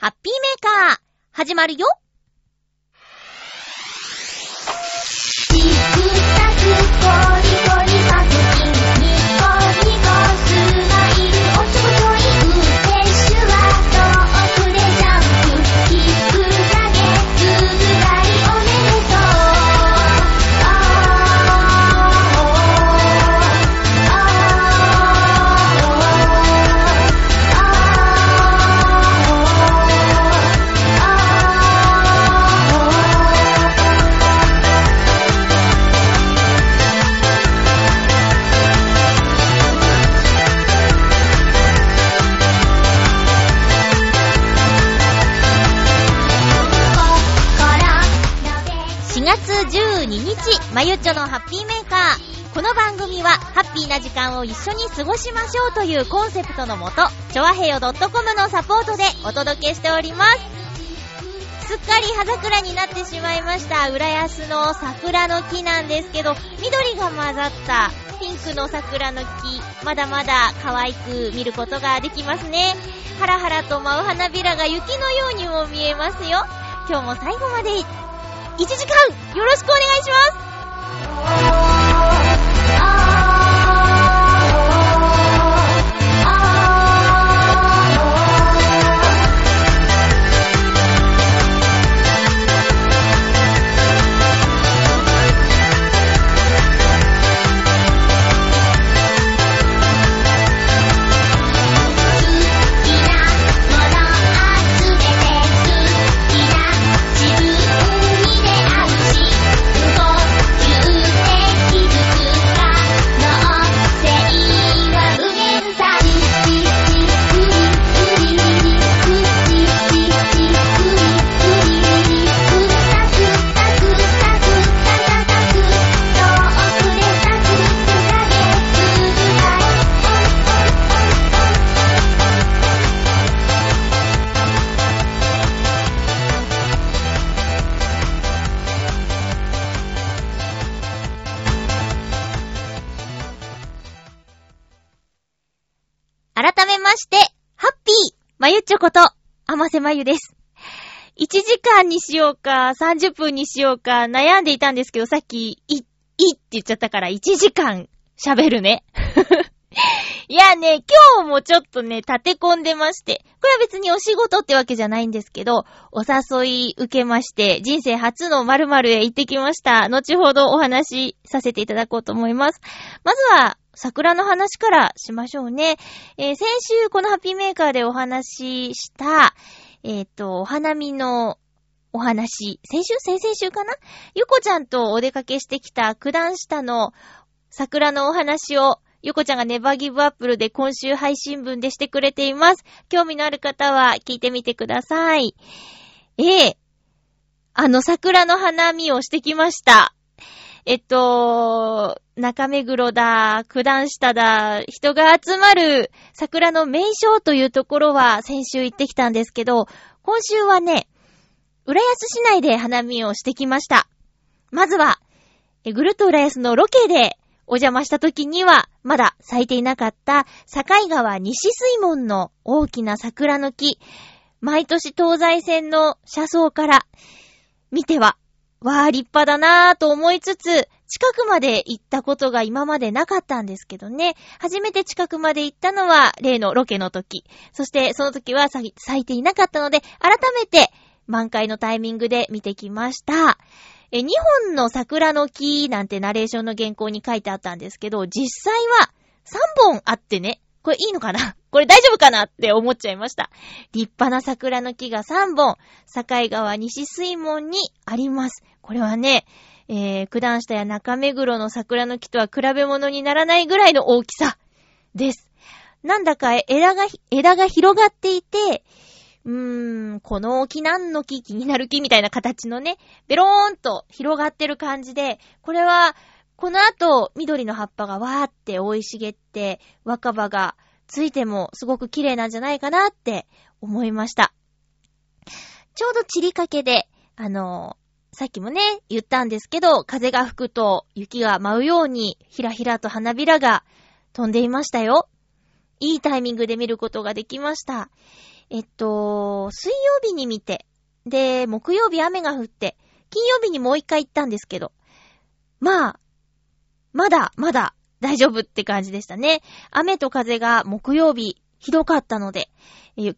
ハッピーメーカー、始まるよチクタクコリコリまゆっちょのハッピーメーカー。この番組は、ハッピーな時間を一緒に過ごしましょうというコンセプトのもと、ちょわへよ .com のサポートでお届けしております。すっかり葉桜になってしまいました、浦安の桜の木なんですけど、緑が混ざったピンクの桜の木、まだまだ可愛く見ることができますね。ハラハラと舞う花びらが雪のようにも見えますよ。今日も最後まで1時間よろしくお願いします改こと、あませまゆです。1時間にしようか、30分にしようか、悩んでいたんですけど、さっき、い、いって言っちゃったから、1時間喋るね。いやね、今日もちょっとね、立て込んでまして、これは別にお仕事ってわけじゃないんですけど、お誘い受けまして、人生初の〇〇へ行ってきました。後ほどお話しさせていただこうと思います。まずは、桜の話からしましょうね。えー先週このハッピーメーカーでお話しした、えっ、と、お花見のお話、先週？先々週かな？ゆこちゃんとお出かけしてきた九段下の桜のお話を、ゆこちゃんがネバーギブアップルで今週配信分でしてくれています。興味のある方は聞いてみてください。ええあの桜の花見をしてきました。えっと、中目黒だ、九段下だ、人が集まる桜の名所というところは先週行ってきたんですけど、今週はね、浦安市内で花見をしてきました。まずは、えぐるっと浦安のロケでお邪魔した時には、まだ咲いていなかった境川西水門の大きな桜の木、毎年東西線の車窓から見ては、わあ、立派だなぁと思いつつ、近くまで行ったことが今までなかったんですけどね。初めて近くまで行ったのは例のロケの時。そしてその時は咲いていなかったので、改めて満開のタイミングで見てきました。え、2本の桜の木なんてナレーションの原稿に書いてあったんですけど、実際は3本あってね、これいいのかな？これ大丈夫かなって思っちゃいました。立派な桜の木が3本、境川西水門にあります。これはね、えー、九段下や中目黒の桜の木とは比べ物にならないぐらいの大きさです。なんだか枝が、枝が広がっていて、うーん、この木何の木気になる木みたいな形のね、ベローンと広がってる感じで、これは、この後、緑の葉っぱがわーって生い茂って、若葉がついてもすごく綺麗なんじゃないかなって思いました。ちょうど散りかけで、あのさっきもね、言ったんですけど、風が吹くと雪が舞うように、ひらひらと花びらが飛んでいましたよ。いいタイミングで見ることができました。えっと、水曜日に見て、で、木曜日雨が降って、金曜日にもう一回行ったんですけど、まあ、まだ、まだ、大丈夫って感じでしたね。雨と風が木曜日、ひどかったので、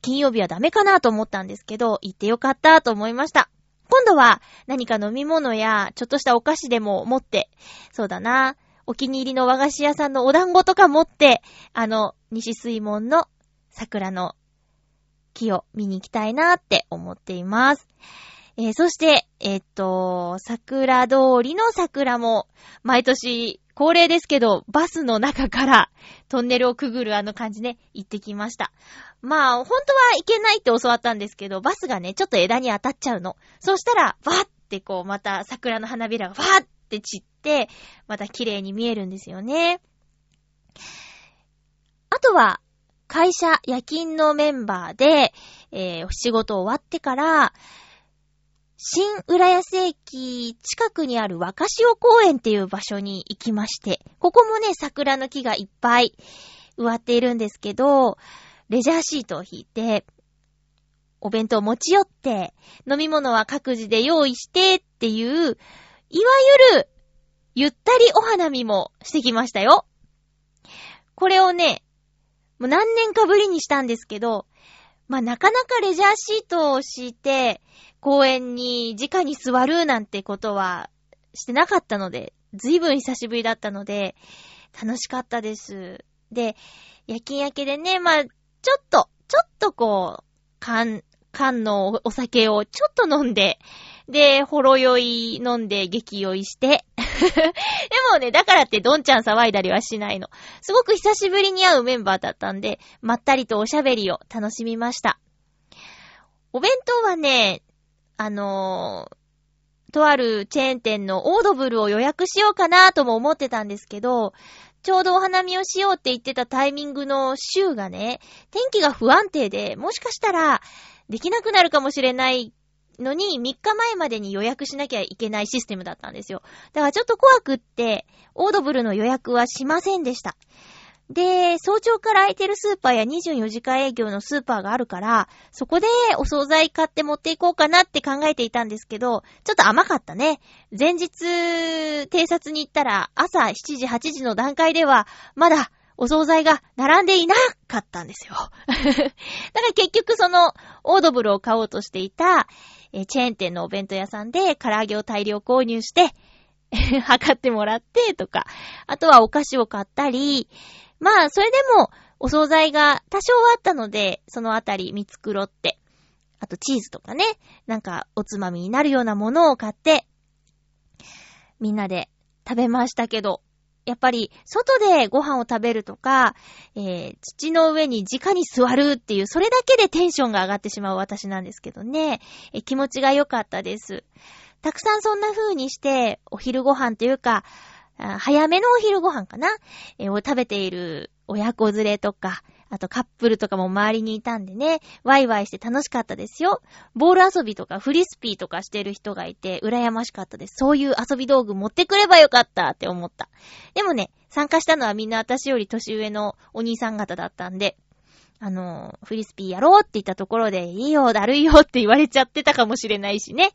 金曜日はダメかなと思ったんですけど、行ってよかったと思いました。今度は何か飲み物やちょっとしたお菓子でも持って、そうだな、お気に入りの和菓子屋さんのお団子とか持って、あの、西水門の桜の木を見に行きたいなって思っています。えー、そして、えー、っと、桜通りの桜も、毎年恒例ですけど、バスの中からトンネルをくぐるあの感じね、行ってきました。まあ、本当は行けないって教わったんですけど、バスがね、ちょっと枝に当たっちゃうの。そしたら、わーってこう、また桜の花びらがわーって散って、また綺麗に見えるんですよね。あとは、会社、夜勤のメンバーで、えー、仕事終わってから、新浦安駅近くにある若潮公園っていう場所に行きまして、ここもね、桜の木がいっぱい植わっているんですけど、レジャーシートを引いて、お弁当を持ち寄って、飲み物は各自で用意してっていう、いわゆる、ゆったりお花見もしてきましたよ。これをね、もう何年かぶりにしたんですけど、まあ、なかなかレジャーシートを敷いて、公園に直に座るなんてことはしてなかったので、ずいぶん久しぶりだったので、楽しかったです。で、夜勤明けでね、まあ、ちょっと、ちょっとこう、缶、缶のお酒をちょっと飲んで、で、ほろ酔い飲んで激酔いして。でもね、だからってどんちゃん騒いだりはしないの。すごく久しぶりに会うメンバーだったんで、まったりとおしゃべりを楽しみました。お弁当はね、あのー、とあるチェーン店のオードブルを予約しようかなとも思ってたんですけど、ちょうどお花見をしようって言ってたタイミングの週がね、天気が不安定で、もしかしたらできなくなるかもしれないのに、3日前までに予約しなきゃいけないシステムだったんですよ。だからちょっと怖くって、オードブルの予約はしませんでした。で、早朝から空いてるスーパーや24時間営業のスーパーがあるから、そこでお惣菜買って持っていこうかなって考えていたんですけど、ちょっと甘かったね。前日、偵察に行ったら朝7時8時の段階では、まだお惣菜が並んでいなかったんですよ。だから結局その、オードブルを買おうとしていた、えチェーン店のお弁当屋さんで唐揚げを大量購入して、測ってもらってとか、あとはお菓子を買ったり、まあ、それでも、お惣菜が多少あったので、そのあたり見繕って、あとチーズとかね、なんかおつまみになるようなものを買って、みんなで食べましたけど、やっぱり、外でご飯を食べるとか、えー、土の上に直に座るっていう、それだけでテンションが上がってしまう私なんですけどね、えー、気持ちが良かったです。たくさんそんな風にして、お昼ご飯というか、早めのお昼ご飯かな、えー、を食べている親子連れとか、あとカップルとかも周りにいたんでね、ワイワイして楽しかったですよ。ボール遊びとかフリスピーとかしてる人がいて、羨ましかったです。そういう遊び道具持ってくればよかったって思った。でもね、参加したのはみんな私より年上のお兄さん方だったんで、あの、フリスピーやろうって言ったところで、いいよ、だるいよって言われちゃってたかもしれないしね。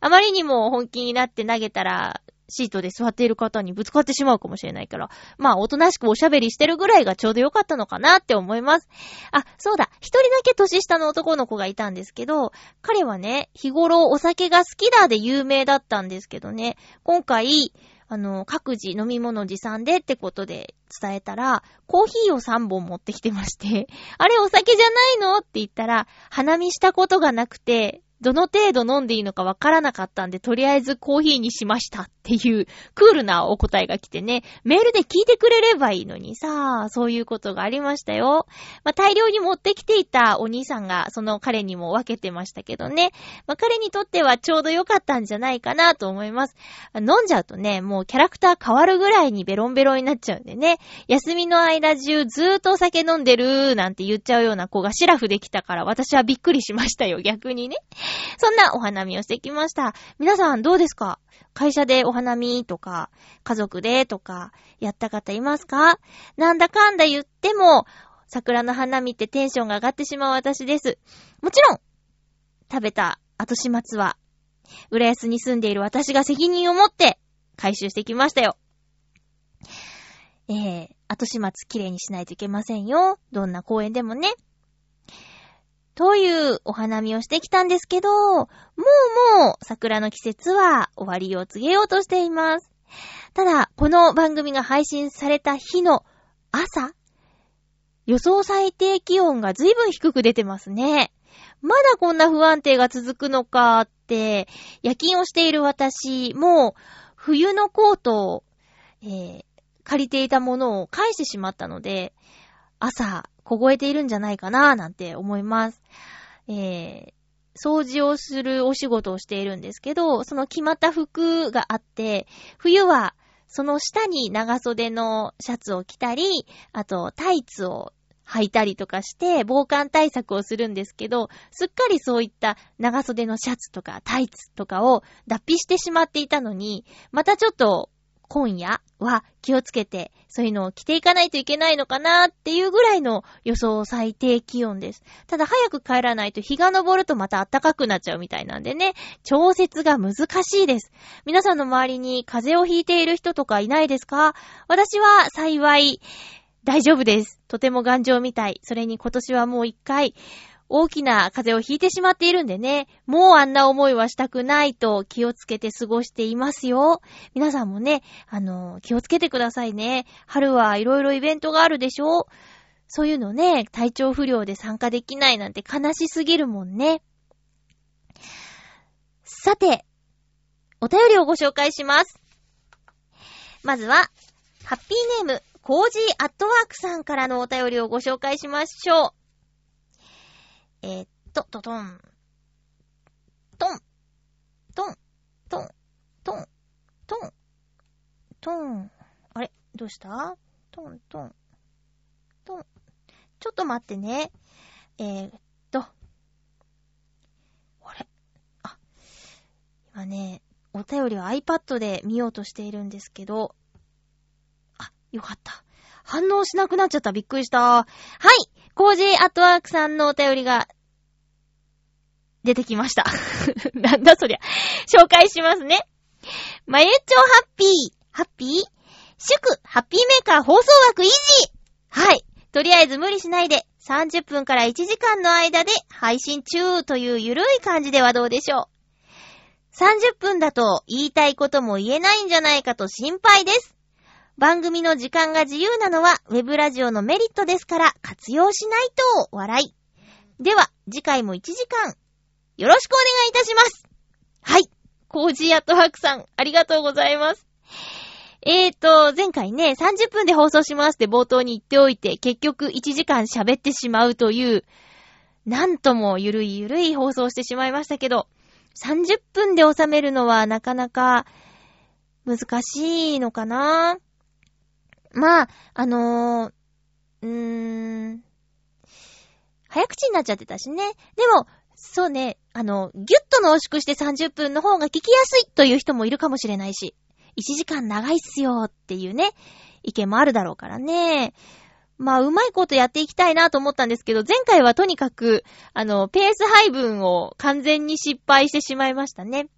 あまりにも本気になって投げたら、シートで座っている方にぶつかってしまうかもしれないから、まあ、おとなしくおしゃべりしてるぐらいがちょうどよかったのかなって思います。あ、そうだ、一人だけ年下の男の子がいたんですけど、彼はね、日頃お酒が好きだで有名だったんですけどね、今回、あの、各自飲み物持参でってことで伝えたら、コーヒーを3本持ってきてまして、あれお酒じゃないの？って言ったら、花見したことがなくて、どの程度飲んでいいのかわからなかったんで、とりあえずコーヒーにしましたっていうクールなお答えが来てね、メールで聞いてくれればいいのにさ、そういうことがありましたよ。まあ、大量に持ってきていたお兄さんが、その彼にも分けてましたけどね。まあ、彼にとってはちょうど良かったんじゃないかなと思います。飲んじゃうとね、もうキャラクター変わるぐらいにベロンベロンになっちゃうんでね、休みの間中ずーっとお酒飲んでるなんて言っちゃうような子がシラフできたから私はびっくりしましたよ、逆にね。そんなお花見をしてきました。皆さんどうですか？会社でお花見とか、家族でとか、やった方いますか？なんだかんだ言っても、桜の花見ってテンションが上がってしまう私です。もちろん、食べた後始末は、浦安に住んでいる私が責任を持って回収してきましたよ。えー、後始末きれいにしないといけませんよ。どんな公園でもね。というお花見をしてきたんですけど、もうもう桜の季節は終わりを告げようとしています。ただ、この番組が配信された日の朝、予想最低気温が随分低く出てますね。まだこんな不安定が続くのかって、夜勤をしている私、もう冬のコートを、えー借りていたものを返してしまったので、朝、凍えているんじゃないかななんて思います。えー掃除をするお仕事をしているんですけど、その決まった服があって、冬はその下に長袖のシャツを着たり、あとタイツを履いたりとかして防寒対策をするんですけど、すっかりそういった長袖のシャツとかタイツとかを脱皮してしまっていたのに、またちょっと今夜は気をつけて、そういうのを着ていかないといけないのかなっていうぐらいの予想最低気温です。ただ早く帰らないと日が昇るとまた暖かくなっちゃうみたいなんでね、調節が難しいです。皆さんの周りに風邪をひいている人とかいないですか？私は幸い大丈夫です。とても頑丈みたい。それに今年はもう一回大きな風邪をひいてしまっているんでね、もうあんな思いはしたくないと気をつけて過ごしていますよ。皆さんもね、あの、気をつけてくださいね。春はいろいろイベントがあるでしょそういうのね、体調不良で参加できないなんて悲しすぎるもんね。さて、お便りをご紹介します。まずは、ハッピーネーム、コージーアットワークさんからのお便りをご紹介しましょう。えー、っと、トトン。トン。トン。トン。トン。トン。トン。あれ？どうした？トン、トン。トン。ちょっと待ってね。えー、っと。あれ？あ、今ね、お便りを iPad で見ようとしているんですけど。あ、よかった。反応しなくなっちゃった。びっくりした。はいコージーアットワークさんのお便りが出てきました。なんだそりゃ。紹介しますね。まゆっちょハッピー。ハッピー？祝ハッピーメーカー放送枠維持はい。とりあえず無理しないで30分から1時間の間で配信中というゆるい感じではどうでしょう。30分だと言いたいことも言えないんじゃないかと心配です。番組の時間が自由なのはウェブラジオのメリットですから活用しないと笑い。では、次回も1時間よろしくお願いいたします。はい。コージーアットワークさん、ありがとうございます。えーと、前回ね、30分で放送しますって冒頭に言っておいて、結局1時間喋ってしまうという、なんともゆるいゆるい放送してしまいましたけど、30分で収めるのはなかなか難しいのかな？まあ、あのー、うーん、早口になっちゃってたしね。でも、そうね、あの、ぎゅっと濃縮して30分の方が聞きやすいという人もいるかもしれないし、1時間長いっすよっていうね、意見もあるだろうからね。まあ、うまいことやっていきたいなと思ったんですけど、前回はとにかく、あの、ペース配分を完全に失敗してしまいましたね。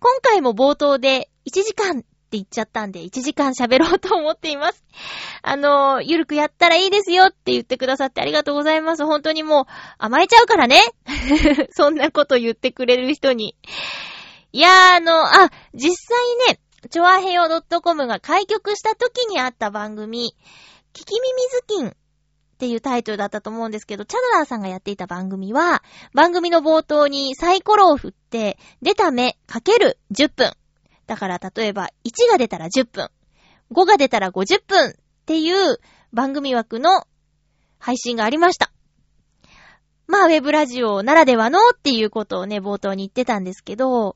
今回も冒頭で1時間って言っちゃったんで、1時間喋ろうと思っています。あの、ゆるくやったらいいですよって言ってくださってありがとうございます。本当にもう甘えちゃうからね。そんなこと言ってくれる人に。いやー、あの、あ、実際ね、ちょあへよ .com が開局した時にあった番組、聞き耳ずきんっていうタイトルだったと思うんですけど、チャドラーさんがやっていた番組は、番組の冒頭にサイコロを振って、出た目かける10分。だから例えば1が出たら10分、5が出たら50分っていう番組枠の配信がありました。まあ、ウェブラジオならではのっていうことをね、冒頭に言ってたんですけど、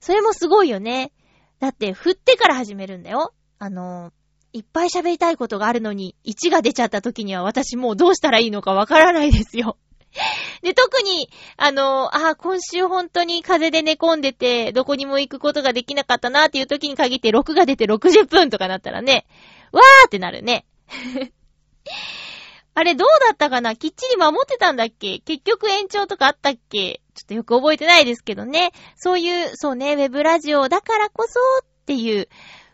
それもすごいよね。だって、振ってから始めるんだよ。あの、いっぱい喋りたいことがあるのに、1が出ちゃった時には私もうどうしたらいいのかわからないですよ。で、特に、あの、あ、今週本当に風邪で寝込んでて、どこにも行くことができなかったなっていう時に限って6が出て60分とかなったらね、わーってなるね。あれどうだったかな？きっちり守ってたんだっけ？結局延長とかあったっけ？ちょっとよく覚えてないですけどね。そういう、そうね、ウェブラジオだからこそっていう、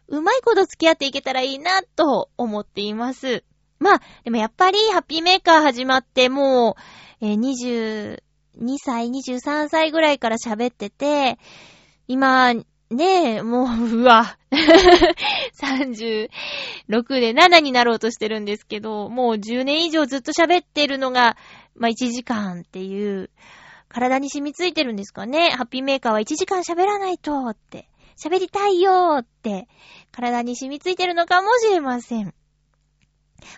うまいこと付き合っていけたらいいなと思っています。まあ、でもやっぱりハッピーメーカー始まってもう、えー、22歳、23歳ぐらいから喋ってて、今、ねえ、もう、うわ。36で7になろうとしてるんですけど、もう10年以上ずっと喋ってるのが、まあ1時間っていう、体に染みついてるんですかね。ハッピーメーカーは1時間喋らないとって、喋りたいよーって、体に染みついてるのかもしれません。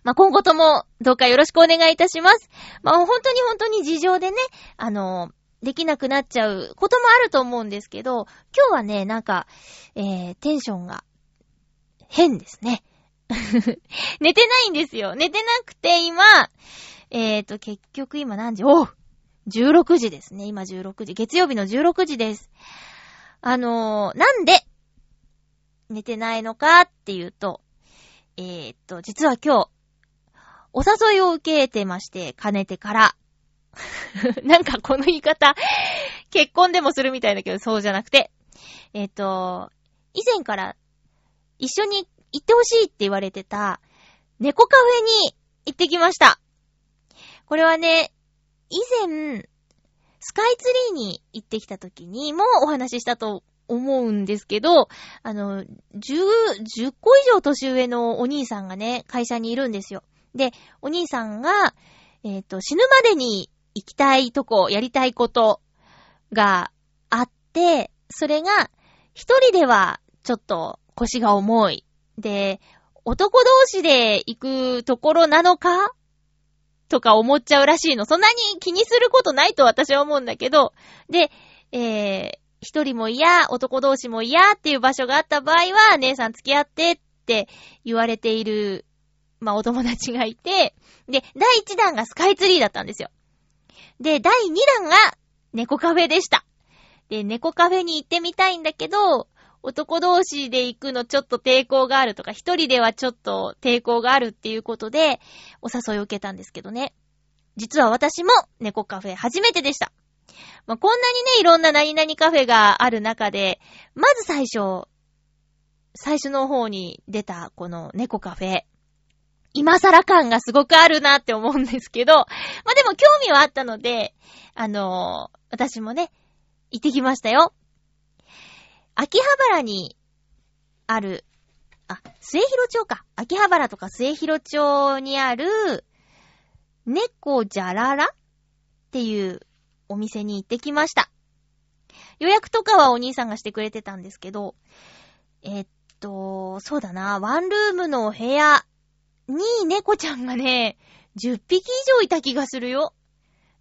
まあ、今後ともどうかよろしくお願いいたします。まあ、本当に本当に事情でね、あの、できなくなっちゃうこともあると思うんですけど、今日はね、なんか、えー、テンションが変ですね。寝てないんですよ。寝てなくて今、えーと、結局今何時？おう !16 時ですね。今16時。月曜日の16時です。あのー、なんで、寝てないのかっていうと、えーと、実は今日、お誘いを受けてまして、かねてから。なんかこの言い方、結婚でもするみたいだけど、そうじゃなくて。えっ、と、以前から一緒に行ってほしいって言われてた猫カフェに行ってきました。これはね、以前、スカイツリーに行ってきた時にもお話ししたと思うんですけど、あの、10、10個以上年上のお兄さんがね、会社にいるんですよ。で、お兄さんが、えっ、ー、と、死ぬまでに行きたいとこ、やりたいことがあって、それが、一人ではちょっと腰が重い。で、男同士で行くところなのか？とか思っちゃうらしいの。そんなに気にすることないと私は思うんだけど、で、えー、一人も嫌、男同士も嫌っていう場所があった場合は、姉さん付き合ってって言われている、まあ、お友達がいて、で、第一弾がスカイツリーだったんですよ。で、第2弾が猫カフェでした。で、猫カフェに行ってみたいんだけど、男同士で行くのちょっと抵抗があるとか、一人ではちょっと抵抗があるっていうことで、お誘いを受けたんですけどね。実は私も猫カフェ初めてでした。まあ、こんなにね、いろんな何々カフェがある中で、まず最初、最初の方に出たこの猫カフェ。今更感がすごくあるなって思うんですけど、まあ、でも興味はあったので、あのー、私もね、行ってきましたよ。秋葉原にある、あ、末広町か。秋葉原とか末広町にある、猫じゃららっていうお店に行ってきました。予約とかはお兄さんがしてくれてたんですけど、えっと、そうだな、ワンルームの部屋に猫ちゃんがね、10匹以上いた気がするよ。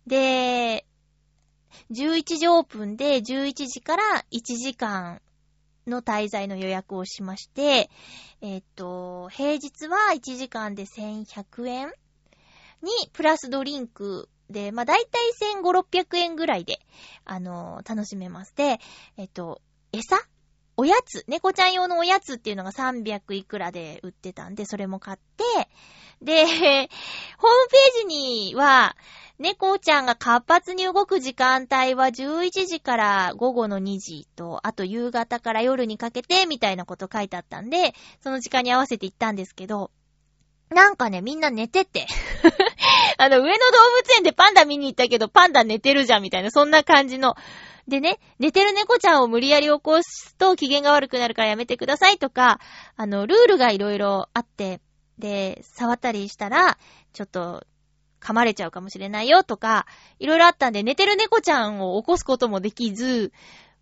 で、11時オープンで11時から1時間の滞在の予約をしまして、えっと、平日は1時間で1100円にプラスドリンクで、まあ、だいたい1500、600円ぐらいで、あのー、楽しめます。で、えっと、餌？おやつ、猫ちゃん用のおやつっていうのが300いくらで売ってたんで、それも買って、で、ホームページには、猫ちゃんが活発に動く時間帯は11時から午後の2時と、あと夕方から夜にかけてみたいなこと書いてあったんで、その時間に合わせて行ったんですけど、なんかね、みんな寝てて。あの、上野動物園でパンダ見に行ったけど、パンダ寝てるじゃんみたいな、そんな感じの。でね、寝てる猫ちゃんを無理やり起こすと機嫌が悪くなるからやめてくださいとか、あの、ルールがいろいろあって、で、触ったりしたら、ちょっと噛まれちゃうかもしれないよとか、いろいろあったんで、寝てる猫ちゃんを起こすこともできず、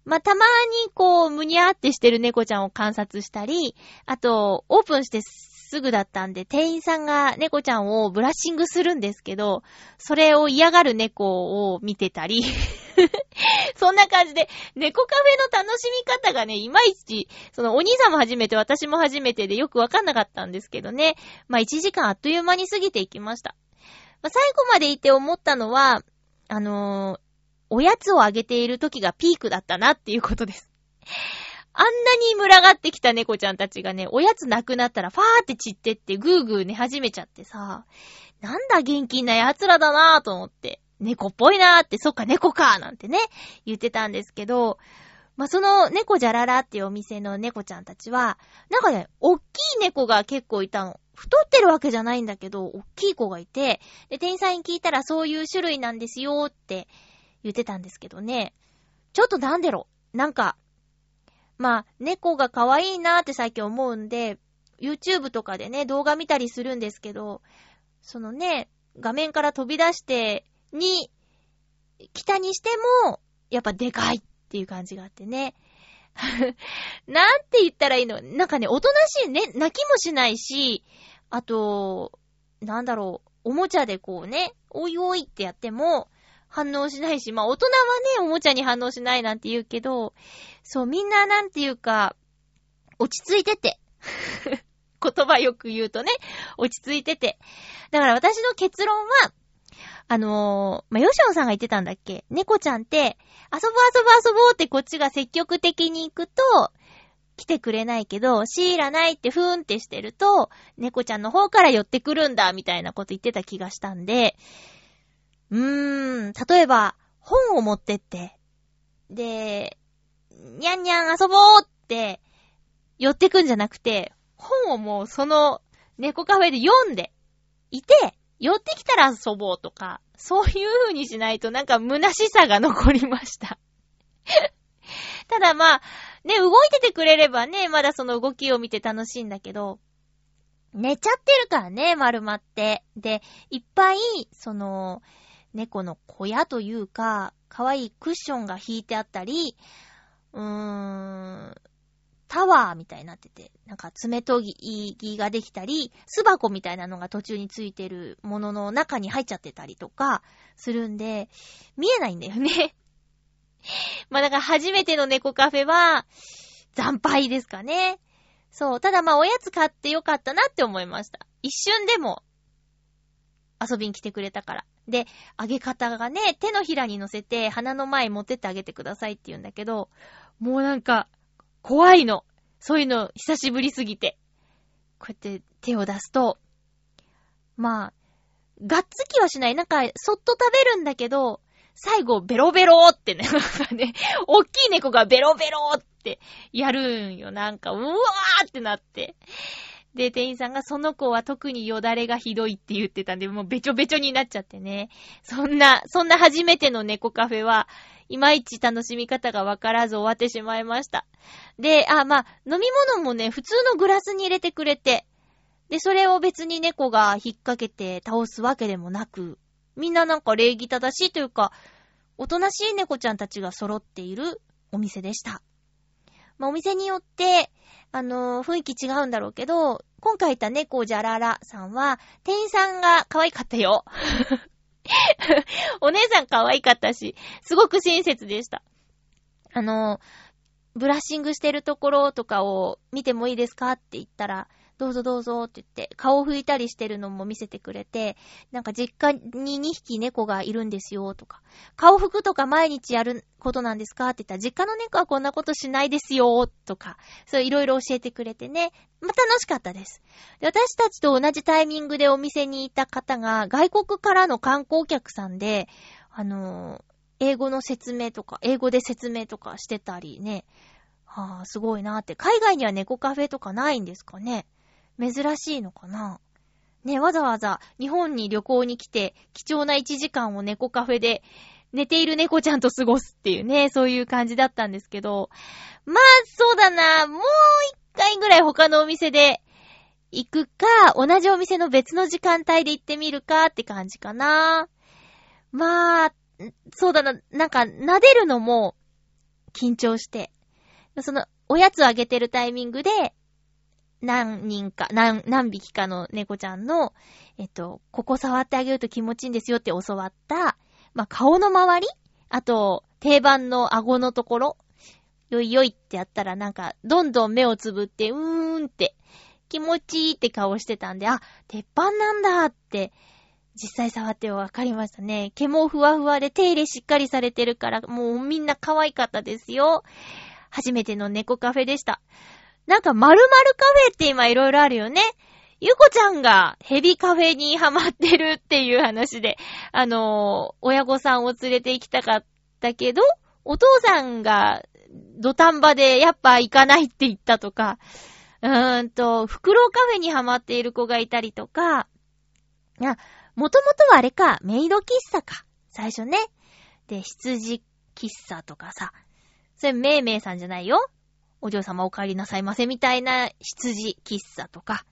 まあ、たまにこう、むにゃーってしてる猫ちゃんを観察したり、あと、オープンしてすぐだったんで、店員さんが猫ちゃんをブラッシングするんですけど、それを嫌がる猫を見てたり そんな感じで、猫カフェの楽しみ方がね、いまいち、そのお兄さんも初めて、私も初めてでよくわかんなかったんですけどね。まあ、1時間あっという間に過ぎていきました。まあ、最後までいて思ったのは、あのー、おやつをあげている時がピークだったなっていうことです。あんなに群がってきた猫ちゃんたちがね、おやつなくなったらファーって散ってってぐーぐー寝始めちゃってさ、なんだ元気な奴らだなぁと思って、猫っぽいなーって、そっか猫かなんてね、言ってたんですけど、まあ、その猫じゃららっていうお店の猫ちゃんたちは、なんかね、おっきい猫が結構いたの。太ってるわけじゃないんだけど、おっきい子がいて、で、店員さんに聞いたらそういう種類なんですよって言ってたんですけどね。ちょっとなんでろなんか、まあ、猫が可愛いなーって最近思うんで、YouTube とかでね、動画見たりするんですけど、そのね、画面から飛び出して、に、来たにしても、やっぱでかいっていう感じがあってね。なんて言ったらいいの？なんかね、おとなしいね、泣きもしないし、あと、なんだろう、おもちゃでこうね、おいおいってやっても、反応しないし、まあ大人はね、おもちゃに反応しないなんて言うけど、そう、みんななんていうか、落ち着いてて。言葉よく言うとね、落ち着いてて。だから私の結論は、あのー、まあ、ヨシオンさんが言ってたんだっけ？猫ちゃんって、遊ぼう遊ぼう遊ぼうってこっちが積極的に行くと、来てくれないけど、シーラないってふーんってしてると、猫ちゃんの方から寄ってくるんだ、みたいなこと言ってた気がしたんで、うーん、例えば、本を持ってって、で、にゃんにゃん遊ぼうって、寄ってくんじゃなくて、本をもうその猫カフェで読んでいて、寄ってきたら遊ぼうとか、そういう風にしないとなんか虚しさが残りました。ただまあ、ね、動いててくれればね、まだその動きを見て楽しいんだけど、寝ちゃってるからね、丸まって。で、いっぱい、その、猫の小屋というか、可愛いクッションが引いてあったり、うーん、タワーみたいになってて、なんか爪研ぎができたり、巣箱みたいなのが途中についてるものの中に入っちゃってたりとかするんで、見えないんだよね。まあだから初めての猫カフェは、惨敗ですかね。そう。ただまあおやつ買ってよかったなって思いました。一瞬でも遊びに来てくれたから。で、あげ方がね、手のひらに乗せて鼻の前持ってってあげてくださいって言うんだけど、もうなんか、怖いの。そういうの久しぶりすぎて。こうやって手を出すと、まあ、がっつきはしない。なんか、そっと食べるんだけど、最後、ベロベローってね、なんかね、おっきい猫がベロベローってやるんよ。なんか、うわーってなって。で、店員さんがその子は特によだれがひどいって言ってたんで、もうべちょべちょになっちゃってね。そんな、そんな初めての猫カフェは、いまいち楽しみ方がわからず終わってしまいました。で、あ、まあ、飲み物もね、普通のグラスに入れてくれて、で、それを別に猫が引っ掛けて倒すわけでもなく、みんななんか礼儀正しいというか、おとなしい猫ちゃんたちが揃っているお店でした。まあ、お店によって、あのー雰囲気違うんだろうけど、今回いた猫じゃららさんは、店員さんが可愛かったよ。お姉さん可愛かったし、すごく親切でした。あの、ブラッシングしてるところとかを見てもいいですかって言ったら、どうぞどうぞって言って、顔を拭いたりしてるのも見せてくれて、なんか実家に2匹猫がいるんですよとか、顔拭くとか毎日やることなんですかって言ったら、実家の猫はこんなことしないですよとか、そういろいろ教えてくれてね、まあ、楽しかったです。で私たちと同じタイミングでお店にいた方が、外国からの観光客さんで、あのー英語の説明とか、英語で説明とかしてたりね、はあ、すごいなって。海外には猫カフェとかないんですかね珍しいのかな？ね、わざわざ日本に旅行に来て、貴重な1時間を猫カフェで寝ている猫ちゃんと過ごすっていうね、そういう感じだったんですけど、まあ、そうだな、もう一回ぐらい他のお店で行くか、同じお店の別の時間帯で行ってみるかって感じかな。まあ、そうだな、なんか、撫でるのも緊張して、その、おやつをあげてるタイミングで、何人か、何、何匹かの猫ちゃんの、えっと、ここ触ってあげると気持ちいいんですよって教わった、まあ、顔の周りあと、定番の顎のところよいよいってやったらなんか、どんどん目をつぶって、うーんって、気持ちいいって顔してたんで、あ、鉄板なんだって、実際触ってわかりましたね。毛もふわふわで手入れしっかりされてるから、もうみんな可愛かったですよ。初めての猫カフェでした。なんか、〇〇カフェって今いろいろあるよね。ゆこちゃんがヘビカフェにハマってるっていう話で、あのー親御さんを連れて行きたかったけど、お父さんが土壇場でやっぱ行かないって言ったとか、うーんと、フクロウカフェにハマっている子がいたりとか、いや、もともとはあれか、メイド喫茶か。最初ね。で、羊喫茶とかさ。それ、めいめいさんじゃないよ。お嬢様お帰りなさいませみたいな羊喫茶とか。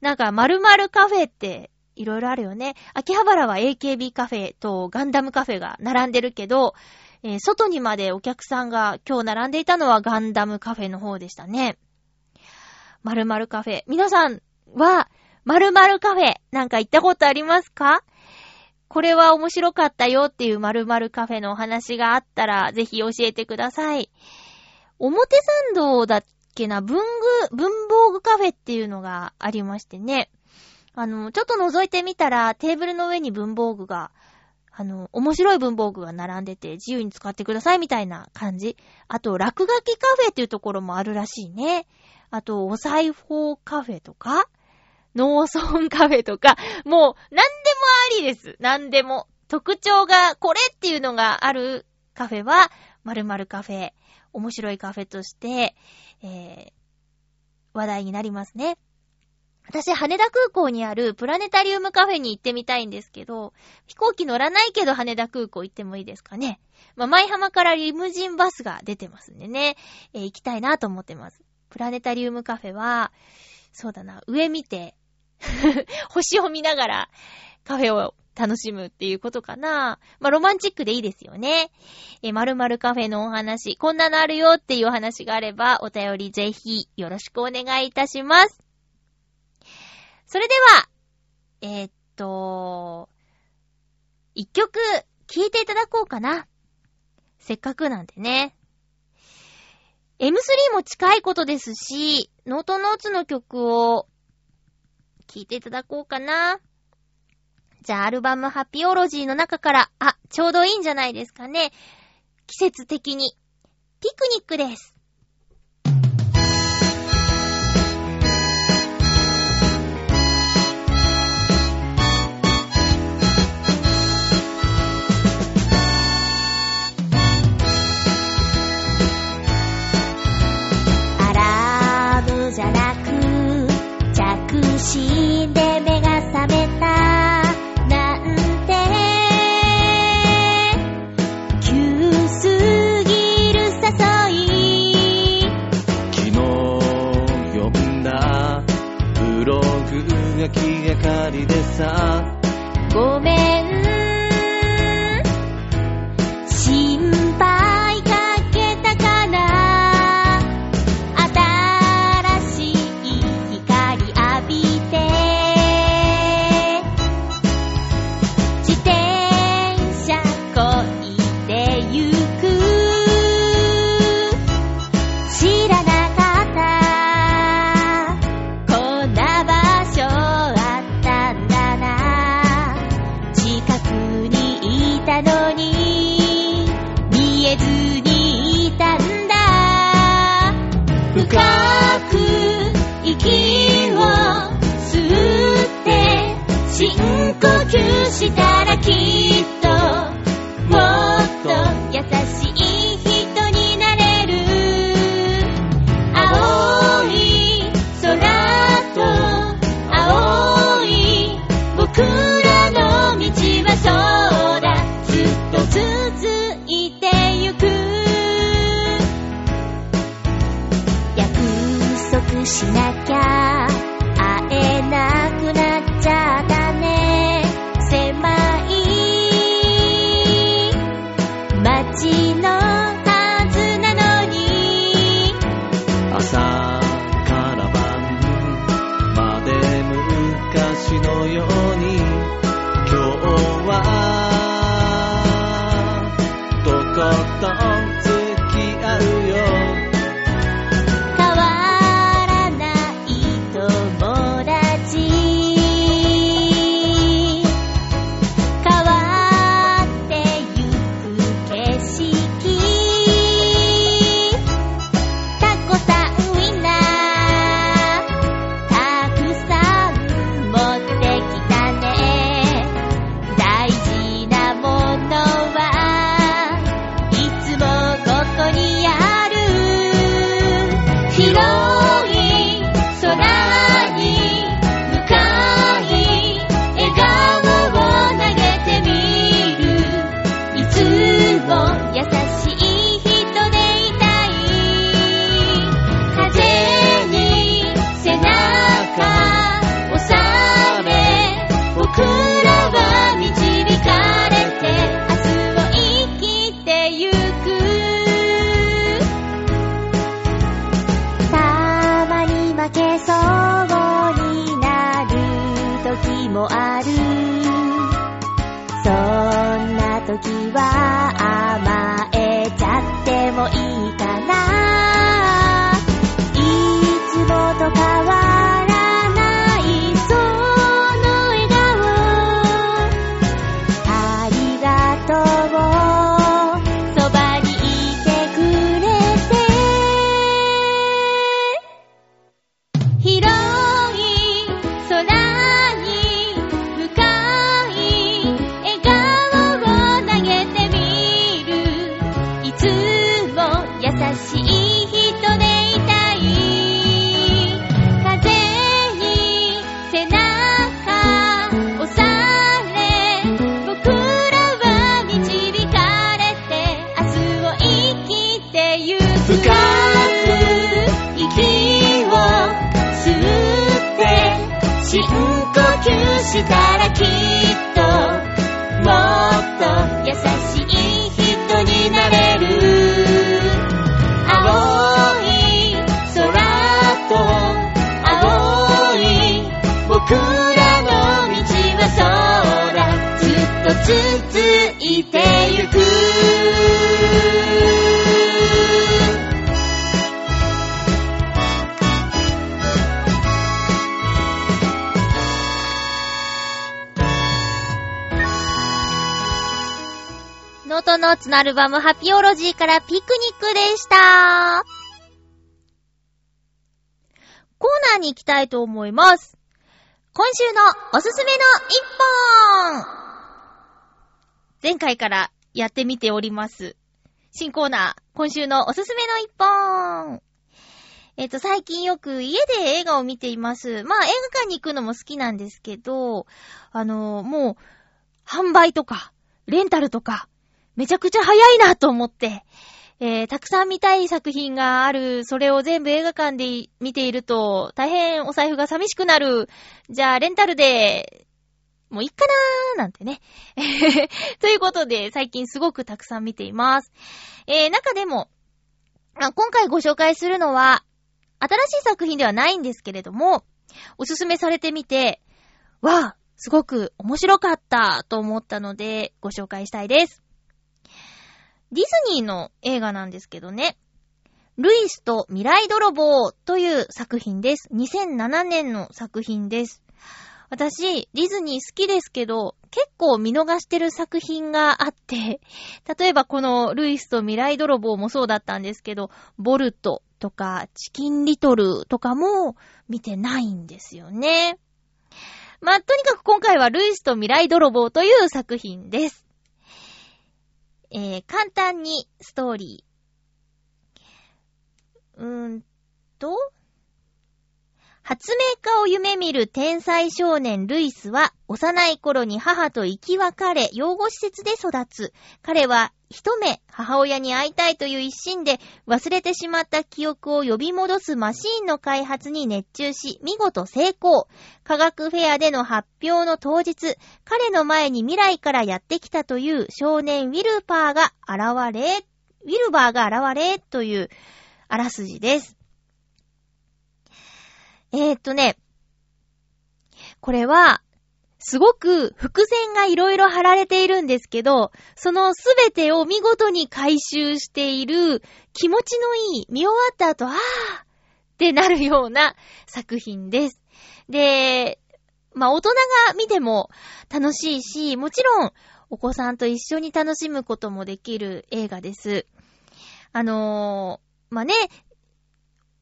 なんか、〇〇カフェって、いろいろあるよね。秋葉原は AKB カフェとガンダムカフェが並んでるけど、えー外にまでお客さんが今日並んでいたのはガンダムカフェの方でしたね。〇〇カフェ。皆さんは、〇〇カフェなんか行ったことありますか？これは面白かったよっていう〇〇カフェのお話があったら、ぜひ教えてください。表参道だっけな、文具、文房具カフェっていうのがありましてね。あの、ちょっと覗いてみたら、テーブルの上に文房具が、あの、面白い文房具が並んでて、自由に使ってくださいみたいな感じ。あと、落書きカフェっていうところもあるらしいね。あと、お裁縫カフェとか、農村カフェとか、もう、何でもありです。何でも。特徴が、これっていうのがあるカフェは、〇〇カフェ。面白いカフェとして、えー、話題になりますね。私、羽田空港にあるプラネタリウムカフェに行ってみたいんですけど、飛行機乗らないけど羽田空港行ってもいいですかね。まあ、舞浜からリムジンバスが出てますんでね、えー行きたいなと思ってます。プラネタリウムカフェは、そうだな、上見て、星を見ながらカフェを楽しむっていうことかな。まあ、ロマンチックでいいですよね。え、〇〇カフェのお話、こんなのあるよっていうお話があれば、お便りぜひよろしくお願いいたします。それでは、えーっと、一曲聴いていただこうかな。せっかくなんでね。M3 も近いことですし、ノートノーツの曲を聴いていただこうかな。じゃあ、アルバムハピオロジーの中から、あ、ちょうどいいんじゃないですかね。季節的に。ピクニックです。さ。ごめん続いてゆくノートノーツのアルバムハピオロジーからピクニックでした。コーナーに行きたいと思います。今週のおすすめの一本前回からやってみております。新コーナー、今週のおすすめの一本えっ、と、最近よく家で映画を見ています。まあ、映画館に行くのも好きなんですけど、あのもう、販売とか、レンタルとか、めちゃくちゃ早いなと思って、えー、たくさん見たい作品がある、それを全部映画館で見ていると、大変お財布が寂しくなる。じゃあ、レンタルで、もういっかなーなんてね。ということで、最近すごくたくさん見ています。えー、中でも、今回ご紹介するのは、新しい作品ではないんですけれども、おすすめされてみて、わあ、すごく面白かったと思ったので、ご紹介したいです。ディズニーの映画なんですけどね。ルイスと未来泥棒という作品です。2007年の作品です。私、ディズニー好きですけど、結構見逃してる作品があって、例えばこのルイスと未来泥棒もそうだったんですけど、ボルトとかチキンリトルとかも見てないんですよね。まあ、とにかく今回はルイスと未来泥棒という作品です。えー、簡単にストーリー。うーんと、発明家を夢見る天才少年ルイスは幼い頃に母と生き別れ養護施設で育つ。彼は一目母親に会いたいという一心で忘れてしまった記憶を呼び戻すマシーンの開発に熱中し見事成功。科学フェアでの発表の当日、彼の前に未来からやってきたという少年ウィルパーが現れ、ウィルバーが現れというあらすじです。えー、っとね、これは、すごく伏線がいろいろ貼られているんですけど、そのすべてを見事に回収している気持ちのいい、見終わった後、あーってなるような作品です。で、まあ大人が見ても楽しいし、もちろんお子さんと一緒に楽しむこともできる映画です。あのー、まあね、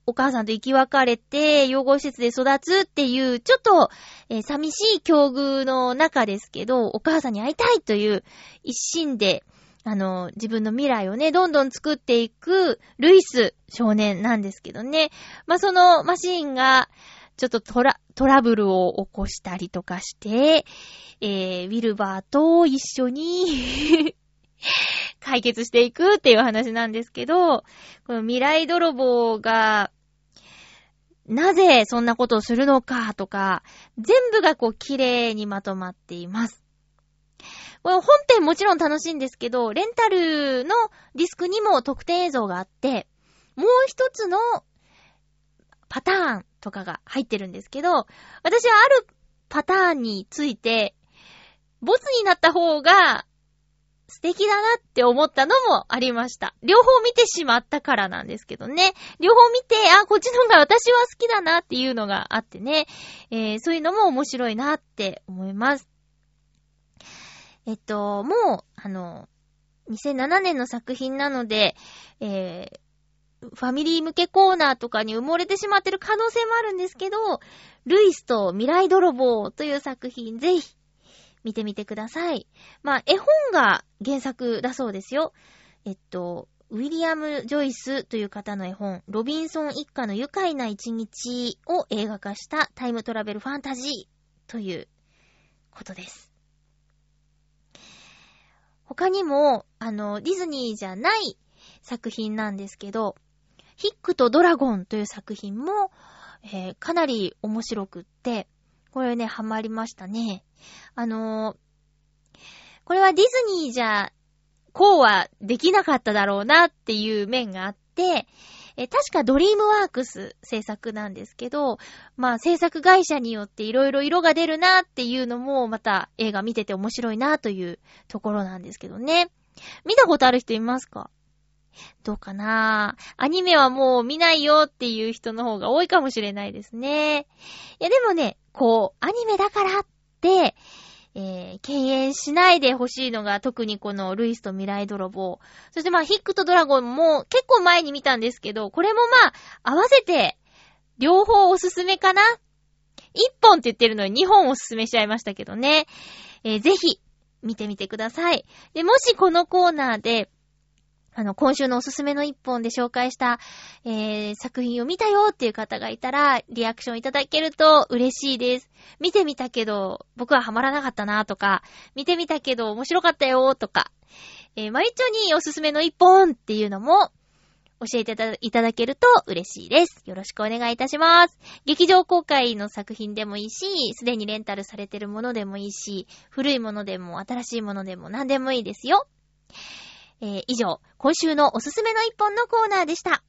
お母さんと生き別れて、養護施設で育つっていう、ちょっと、えー寂しい境遇の中ですけど、お母さんに会いたいという一心で、あの、自分の未来をね、どんどん作っていく、ルイス少年なんですけどね。まあ、そのマシーンが、ちょっとトラ、トラブルを起こしたりとかして、えー、ウィルバーと一緒に、解決していくっていう話なんですけど、この未来泥棒が、なぜそんなことをするのかとか、全部がこう綺麗にまとまっています。本編もちろん楽しいんですけど、レンタルのディスクにも特典映像があって、もう一つのパターンとかが入ってるんですけど、私はあるパターンについて、ボツになった方が素敵だなって思ったのもありました。両方見てしまったからなんですけどね。両方見て、あ、こっちの方が私は好きだなっていうのがあってね。えーそういうのも面白いなって思います。えっと、もう、あの、2007年の作品なので、えーファミリー向けコーナーとかに埋もれてしまってる可能性もあるんですけど、ルイスと未来泥棒という作品、ぜひ、見てみてください。まあ、絵本が原作だそうですよ。えっと、ウィリアム・ジョイスという方の絵本、ロビンソン一家の愉快な一日を映画化したタイムトラベルファンタジーということです。他にも、あの、ディズニーじゃない作品なんですけど、ヒックとドラゴンという作品も、えーかなり面白くって、これね、ハマりましたね。あのーこれはディズニーじゃ、こうはできなかっただろうなっていう面があって、え確かドリームワークス制作なんですけど、まあ制作会社によっていろいろ色が出るなっていうのもまた映画見てて面白いなというところなんですけどね。見たことある人いますか？どうかな？アニメはもう見ないよっていう人の方が多いかもしれないですね。いやでもね、こう、アニメだからっ、えー、敬遠しないでほしいのが特にこのルイスと未来泥棒。そしてまあヒックとドラゴンも結構前に見たんですけど、これもまあ合わせて両方おすすめかな？一本って言ってるのに二本おすすめしちゃいましたけどね。えーぜひ見てみてください。で、もしこのコーナーで、あの、今週のおすすめの一本で紹介した、えー、作品を見たよっていう方がいたら、リアクションいただけると嬉しいです。見てみたけど、僕はハマらなかったなとか、見てみたけど面白かったよとか、えー、マリチョにおすすめの一本っていうのも、教えていたいただけると嬉しいです。よろしくお願いいたします。劇場公開の作品でもいいし、すでにレンタルされてるものでもいいし、古いものでも新しいものでも何でもいいですよ。えー以上、今週のおすすめの一本のコーナーでした。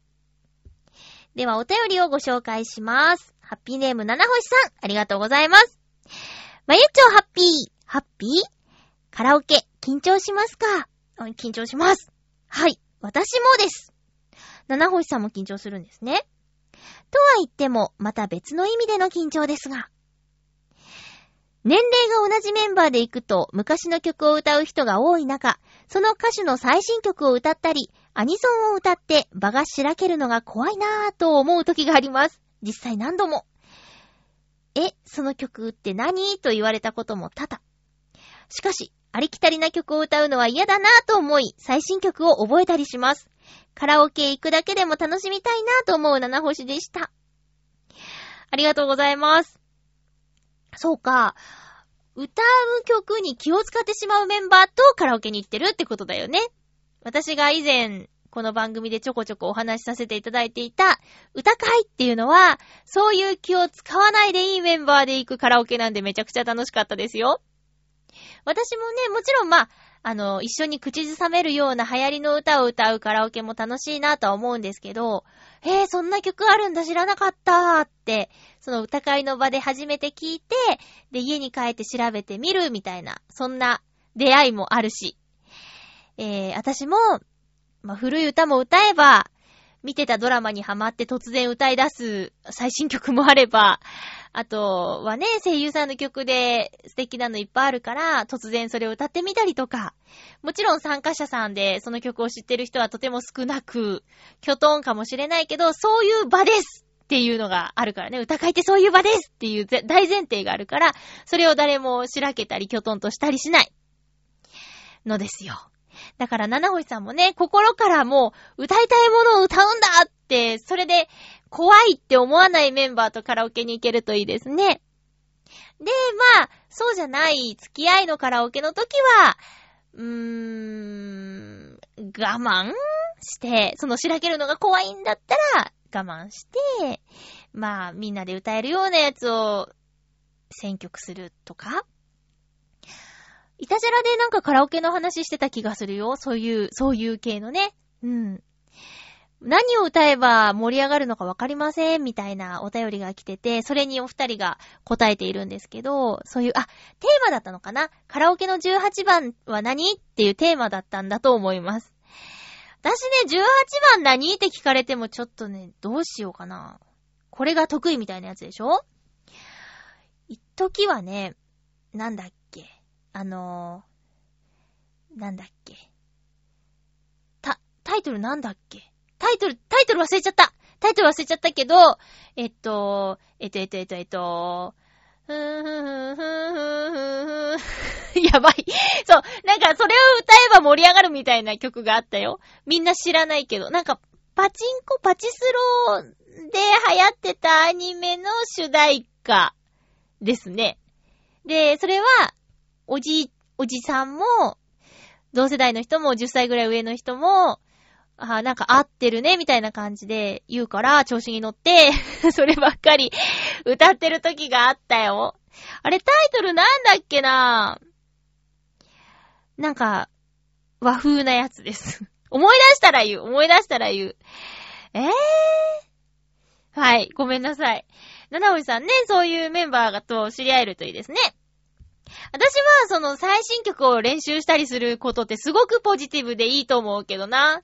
では、お便りをご紹介します。ハッピーネーム七星さん、ありがとうございます。まゆっちょハッピー、ハッピー？カラオケ、緊張しますか？緊張します。はい、私もです。七星さんも緊張するんですね。とは言っても、また別の意味での緊張ですが。年齢が同じメンバーで行くと昔の曲を歌う人が多い中、その歌手の最新曲を歌ったり、アニソンを歌って場がしらけるのが怖いなぁと思う時があります。実際何度も。え、その曲って何？と言われたことも多々。しかし、ありきたりな曲を歌うのは嫌だなぁと思い、最新曲を覚えたりします。カラオケ行くだけでも楽しみたいなぁと思う七星でした。ありがとうございます。そうか。歌う曲に気を使ってしまうメンバーとカラオケに行ってるってことだよね。私が以前、この番組でちょこちょこお話しさせていただいていた、歌会っていうのは、そういう気を使わないでいいメンバーで行くカラオケなんでめちゃくちゃ楽しかったですよ。私もね、もちろんまあ、あの、一緒に口ずさめるような流行りの歌を歌うカラオケも楽しいなとは思うんですけど、へえ、そんな曲あるんだ知らなかったーって、その歌会の場で初めて聞いて、で、家に帰って調べてみるみたいな、そんな出会いもあるし。えー、私も、まあ、古い歌も歌えば、見てたドラマにハマって突然歌い出す最新曲もあれば、あとはね、声優さんの曲で素敵なのいっぱいあるから、突然それを歌ってみたりとか、もちろん参加者さんでその曲を知ってる人はとても少なく、キョトンかもしれないけど、そういう場ですっていうのがあるからね、歌会ってそういう場ですっていう大前提があるから、それを誰もしらけたり、キョトンとしたりしない。のですよ。だから、七星さんもね、心からもう、歌いたいものを歌うんだって、それで、怖いって思わないメンバーとカラオケに行けるといいですね。で、まあ、そうじゃない付き合いのカラオケの時は、うーん、我慢して、そのしらけるのが怖いんだったら、我慢して、まあ、みんなで歌えるようなやつを選曲するとかいたじらでなんかカラオケの話してた気がするよ。そういう、そういう系のね。うん。何を歌えば盛り上がるのかわかりませんみたいなお便りが来てて、それにお二人が答えているんですけど、そういう、あ、テーマだったのかな？カラオケの18番は何？っていうテーマだったんだと思います。私ね、18番何？って聞かれてもちょっとね、どうしようかな。これが得意みたいなやつでしょ？一時はね、なんだっけ？あのー、なんだっけ？た、タイトルなんだっけ？タイトル、タイトル忘れちゃったタイトル忘れちゃったけど、えっと、えっと、えっと、えっと、えっと、ふーふーふーふーふーふーふー やばい。そう、なんかそれを歌えば盛り上がるみたいな曲があったよ。みんな知らないけど、なんか、パチンコ、パチスローで流行ってたアニメの主題歌ですね。で、それは、おじ、おじさんも、同世代の人も、10歳ぐらい上の人も、あなんか合ってるね、みたいな感じで言うから、調子に乗って、そればっかり歌ってる時があったよ。あれ、タイトルなんだっけな？なんか、和風なやつです。思い出したら言う。思い出したら言う。えー？はい、ごめんなさい。七星さんね、そういうメンバーと知り合えるといいですね。私は、その最新曲を練習したりすることってすごくポジティブでいいと思うけどな。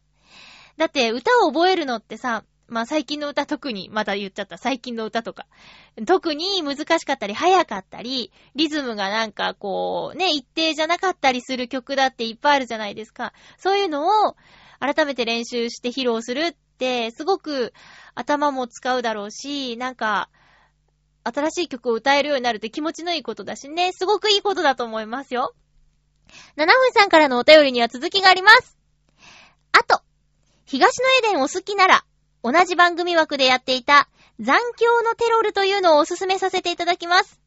だって歌を覚えるのってさ、まあ最近の歌特に、また言っちゃった最近の歌とか。特に難しかったり早かったり、リズムがなんかこう、ね、一定じゃなかったりする曲だっていっぱいあるじゃないですか。そういうのを改めて練習して披露するって、すごく頭も使うだろうし、なんか、新しい曲を歌えるようになるって気持ちのいいことだしね、すごくいいことだと思いますよ。七分さんからのお便りには続きがあります。あと、東のエデンお好きなら、同じ番組枠でやっていた残響のテロルというのをおすすめさせていただきます。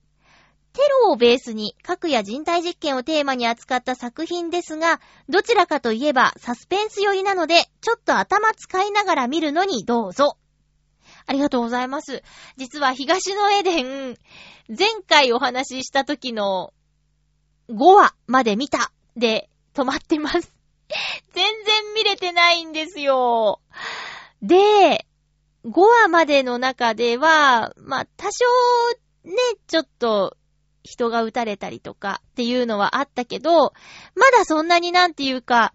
テロをベースに核や人体実験をテーマに扱った作品ですが、どちらかといえばサスペンス寄りなので、ちょっと頭使いながら見るのにどうぞ。ありがとうございます。実は東のエデン、前回お話しした時の5話まで見たで止まってます。全然見れてないんですよ。で、5話までの中では、まあ、多少ね、ちょっと人が撃たれたりとかっていうのはあったけど、まだそんなになんていうか、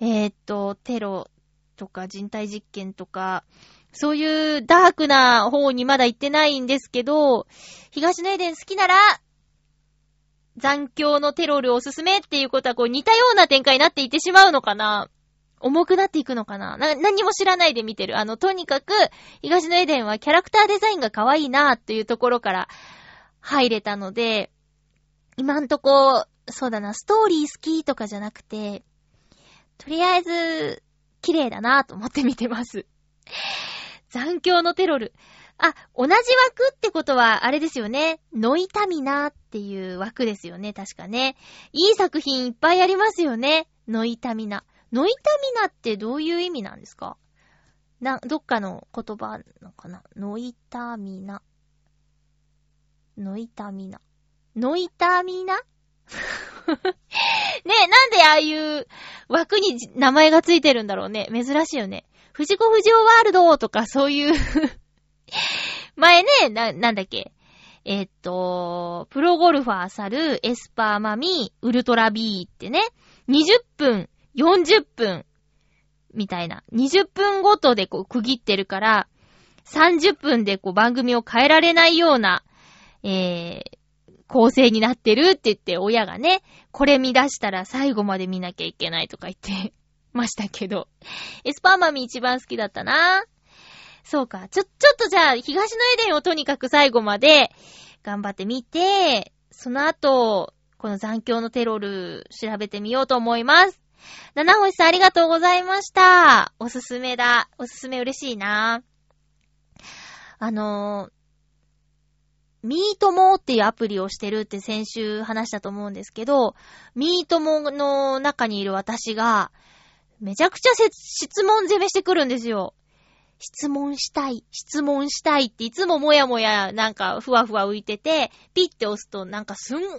えーっと、テロとか人体実験とか、そういうダークな方にまだ行ってないんですけど、東のエデン好きなら、残響のテロルおすすめっていうことはこう似たような展開になっていってしまうのかな重くなっていくのかなな、何も知らないで見てる。あの、とにかく、東のエデンはキャラクターデザインが可愛いなーっていうところから入れたので、今んとこ、そうだな、ストーリー好きとかじゃなくて、とりあえず、綺麗だなーと思って見てます。残響のテロル。あ、同じ枠ってことは、あれですよね。ノイタミナっていう枠ですよね、確かね。いい作品いっぱいありますよね。ノイタミナ。ノイタミナってどういう意味なんですか？な、どっかの言葉なのかな？ノイタミナ。ノイタミナ。ノイタミナ？ねえ、なんでああいう枠に名前がついてるんだろうね。珍しいよね。藤子不二雄ワールドとかそういう 前ね、な、なんだっけ？えっと、プロゴルファーサル、エスパーマミ、ウルトラ B ってね、20分、40分、みたいな。20分ごとでこう区切ってるから、30分でこう番組を変えられないような、えー、構成になってるって言って親がね、これ見出したら最後まで見なきゃいけないとか言ってましたけど。エスパーマミ一番好きだったな。そうか。ちょ、ちょっとじゃあ、東のエデンをとにかく最後まで頑張ってみて、その後、この残響のテロル調べてみようと思います。七星さんありがとうございました。おすすめだ。おすすめ嬉しいな。あの、ミートモっていうアプリをしてるって先週話したと思うんですけど、ミートモの中にいる私が、めちゃくちゃ質問攻めしてくるんですよ。質問したい、質問したいっていつももやもやなんかふわふわ浮いてて、ピッて押すとなんかすん、どんど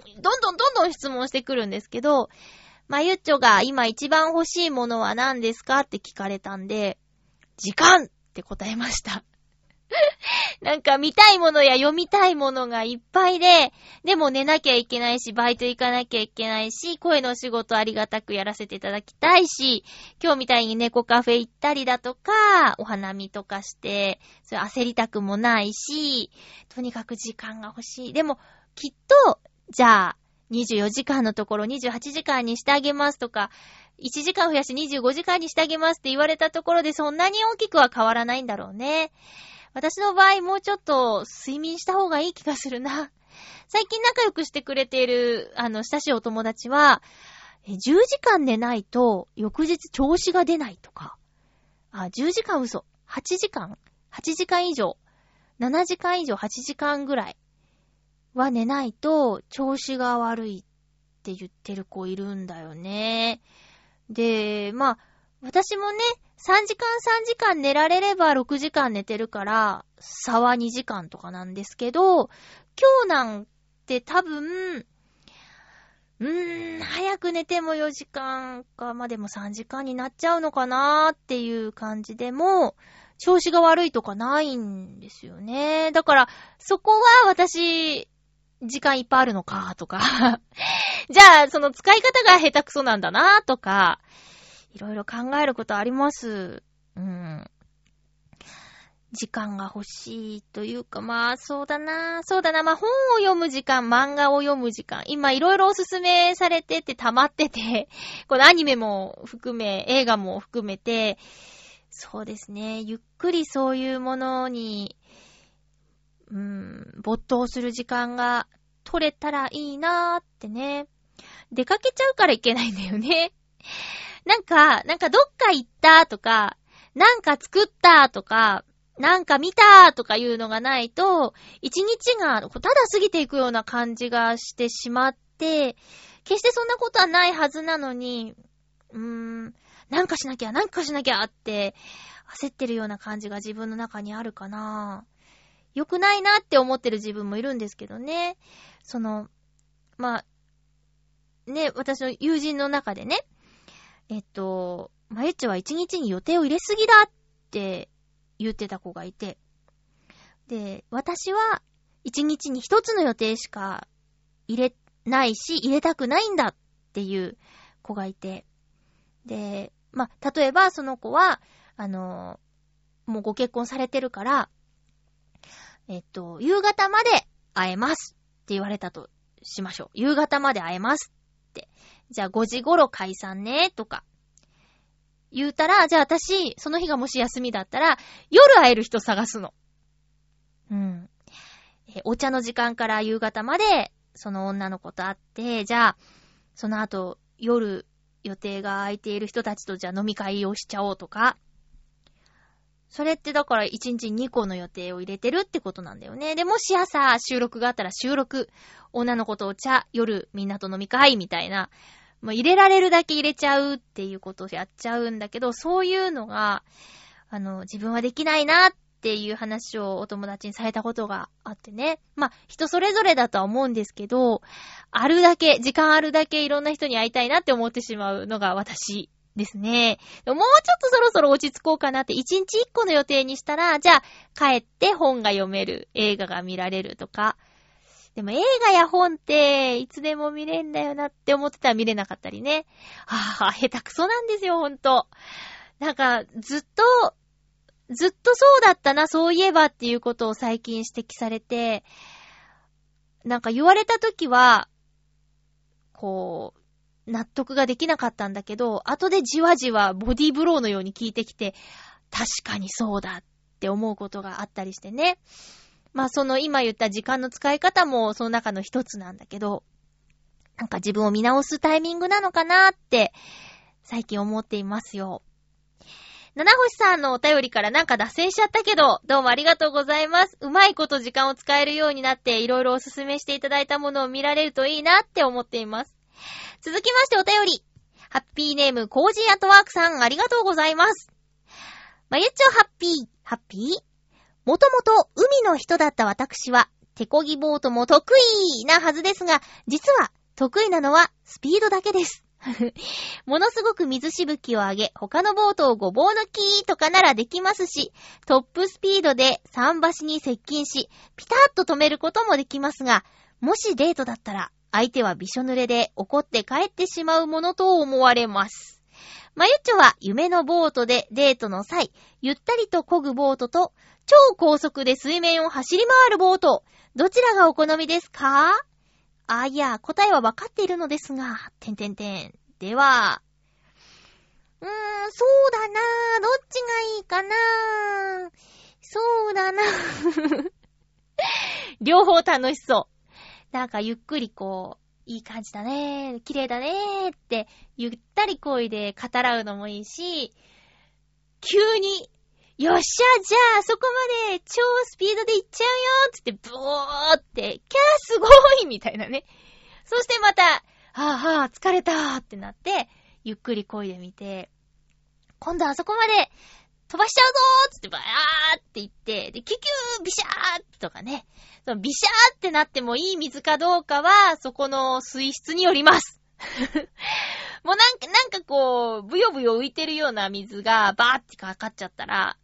んどんどん質問してくるんですけど、まゆっちょが今一番欲しいものは何ですかって聞かれたんで、時間って答えました。なんか見たいものや読みたいものがいっぱいで、でも寝なきゃいけないし、バイト行かなきゃいけないし、声の仕事ありがたくやらせていただきたいし、今日みたいに猫カフェ行ったりだとか、お花見とかして、それ焦りたくもないし、とにかく時間が欲しい。でも、きっと、じゃあ、24時間のところ28時間にしてあげますとか、1時間増やし25時間にしてあげますって言われたところでそんなに大きくは変わらないんだろうね。私の場合もうちょっと睡眠した方がいい気がするな。最近仲良くしてくれている、あの、親しいお友達は、10時間寝ないと翌日調子が出ないとか。あ、10時間嘘。8時間 ?8 時間以上。7時間以上8時間ぐらいは寝ないと調子が悪いって言ってる子いるんだよね。で、まあ、私もね、3時間3時間寝られれば6時間寝てるから、差は2時間とかなんですけど、今日なんて多分、うーん、早く寝ても4時間か、まあ、でも3時間になっちゃうのかなーっていう感じでも、調子が悪いとかないんですよね。だから、そこは私、時間いっぱいあるのかとか、じゃあ、その使い方が下手くそなんだなとか、いろいろ考えることあります。うん。時間が欲しいというか、まあ、そうだなそうだなまあ、本を読む時間、漫画を読む時間、今いろいろおすすめされてて溜まってて、このアニメも含め、映画も含めて、そうですね、ゆっくりそういうものに、うん、没頭する時間が取れたらいいなーってね。出かけちゃうからいけないんだよね。なんか、なんかどっか行ったとか、なんか作ったとか、なんか見たとかいうのがないと、一日がただ過ぎていくような感じがしてしまって、決してそんなことはないはずなのに、うーん、なんかしなきゃ、なんかしなきゃって、焦ってるような感じが自分の中にあるかな。良くないなって思ってる自分もいるんですけどね。その、まあ、ね、私の友人の中でね、えっと、まゆっちは一日に予定を入れすぎだって言ってた子がいて、で、私は一日に一つの予定しか入れないし、入れたくないんだっていう子がいて、で、ま、例えばその子は、あの、もうご結婚されてるから、えっと、夕方まで会えますって言われたとしましょう。夕方まで会えます。じゃあ5時頃解散ね、とか。言うたら、じゃあ私、その日がもし休みだったら、夜会える人探すの。うん。えお茶の時間から夕方まで、その女の子と会って、じゃあ、その後、夜、予定が空いている人たちとじゃあ飲み会をしちゃおうとか。それってだから1日2個の予定を入れてるってことなんだよね。で、もし朝収録があったら収録、女の子とお茶、夜みんなと飲み会みたいな、もう入れられるだけ入れちゃうっていうことをやっちゃうんだけど、そういうのが、あの、自分はできないなっていう話をお友達にされたことがあってね。まあ、人それぞれだとは思うんですけど、あるだけ、時間あるだけいろんな人に会いたいなって思ってしまうのが私ですね。もうちょっとそろそろ落ち着こうかなって、一日一個の予定にしたら、じゃあ帰って本が読める、映画が見られるとか。でも映画や本っていつでも見れんだよなって思ってたら見れなかったりね。はぁ、下手くそなんですよ、ほんと。なんか、ずっと、ずっとそうだったな、そういえばっていうことを最近指摘されて、なんか言われたときは、こう、納得ができなかったんだけど、後でじわじわボディーブローのように効いてきて、確かにそうだって思うことがあったりしてね。まあその今言った時間の使い方もその中の一つなんだけど、なんか自分を見直すタイミングなのかなって最近思っていますよ。七星さんのお便りからなんか脱線しちゃったけど、どうもありがとうございます。うまいこと時間を使えるようになって、いろいろおすすめしていただいたものを見られるといいなって思っています。続きましてお便り。ハッピーネームコージーアトワークさんありがとうございます。まゆっちょハッピー、ハッピー？もともと海の人だった私は、手漕ぎボートも得意なはずですが、実は得意なのはスピードだけです。ものすごく水しぶきを上げ、他のボートをごぼう抜きとかならできますし、トップスピードで桟橋に接近し、ピタッと止めることもできますが、もしデートだったら、相手はびしょ濡れで怒って帰ってしまうものと思われます。まゆっちょは夢のボートでデートの際、ゆったりと漕ぐボートと、超高速で水面を走り回るボート、どちらがお好みですか？あ、いや、答えは分かっているのですが、てんてんてん。では、うーん、そうだなぁ。どっちがいいかなぁ。そうだなぁ。両方楽しそう。なんかゆっくりこう、いい感じだね、綺麗だねって、ゆったり声で語らうのもいいし、急に、よっしゃ、じゃあ、そこまで超スピードで行っちゃうよつって、ブーって、キャーすごいみたいなね。そしてまた、はぁはぁ、疲れたってなって、ゆっくり漕いでみて、今度あそこまで飛ばしちゃうぞーつってバーって言って、で、キュキュービシャーとかね。そのビシャーってなってもいい水かどうかは、そこの水質によります。もうなんか、なんかこう、ブヨブヨ浮いてるような水がバーってかかっちゃったら、